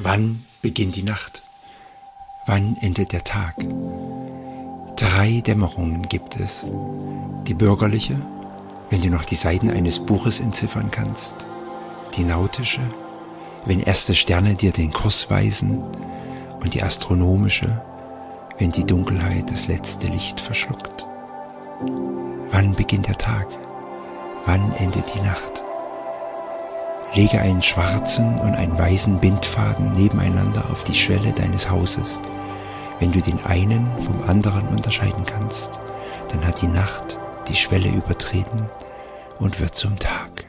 Wann beginnt die Nacht? Wann endet der Tag? Drei Dämmerungen gibt es. Die bürgerliche, wenn du noch die Seiten eines Buches entziffern kannst. Die nautische, wenn erste Sterne dir den Kurs weisen. Und die astronomische, wenn die Dunkelheit das letzte Licht verschluckt. Wann beginnt der Tag? Wann endet die Nacht? Lege einen schwarzen und einen weißen Bindfaden nebeneinander auf die Schwelle deines Hauses. Wenn du den einen vom anderen unterscheiden kannst, dann hat die Nacht die Schwelle übertreten und wird zum Tag.